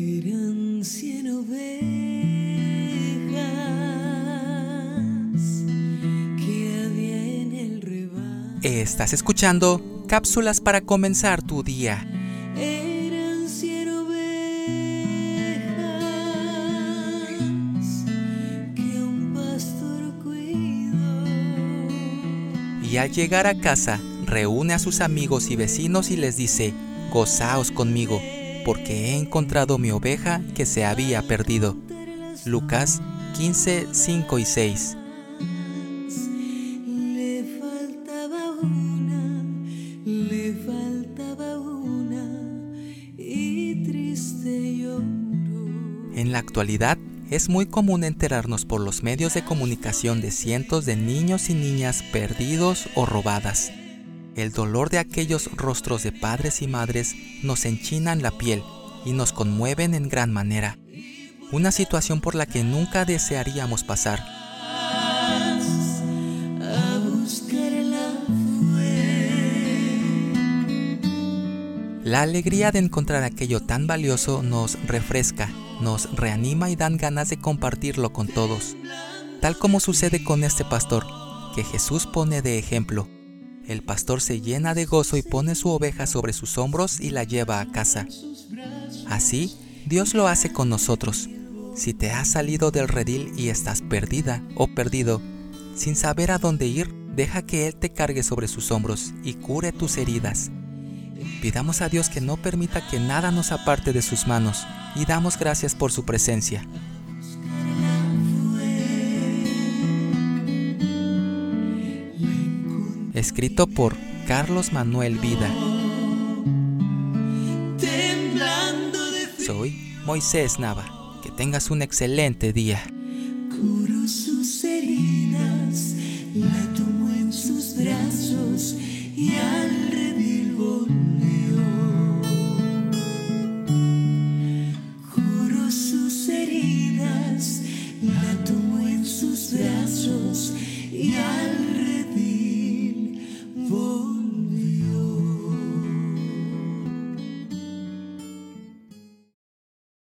Eran cien ovejas que había en el rebaño. Estás escuchando cápsulas para comenzar tu día. Eran cien ovejas que un pastor cuidó. Y al llegar a casa, reúne a sus amigos y vecinos y les dice, Gozaos conmigo, porque he encontrado mi oveja que se había perdido. Lucas 15, 5 y 6. Le faltaba una, le faltaba una y triste lloró. En la actualidad, es muy común enterarnos por los medios de comunicación de cientos de niños y niñas perdidos o robadas. El dolor de aquellos rostros de padres y madres nos enchinan la piel y nos conmueven en gran manera. Una situación por la que nunca desearíamos pasar. La alegría de encontrar aquello tan valioso nos refresca, nos reanima y dan ganas de compartirlo con todos. Tal como sucede con este pastor, que Jesús pone de ejemplo. El pastor se llena de gozo y pone su oveja sobre sus hombros y la lleva a casa. Así, Dios lo hace con nosotros. Si te has salido del redil y estás perdida o perdido, sin saber a dónde ir, deja que Él te cargue sobre sus hombros y cure tus heridas. Pidamos a Dios que no permita que nada nos aparte de sus manos y damos gracias por su presencia. escrito por Carlos Manuel Vida. Soy Moisés Nava. Que tengas un excelente día. Curó sus heridas, la tomó en sus brazos y al redil volvió. Curó sus heridas, la tomó en sus brazos y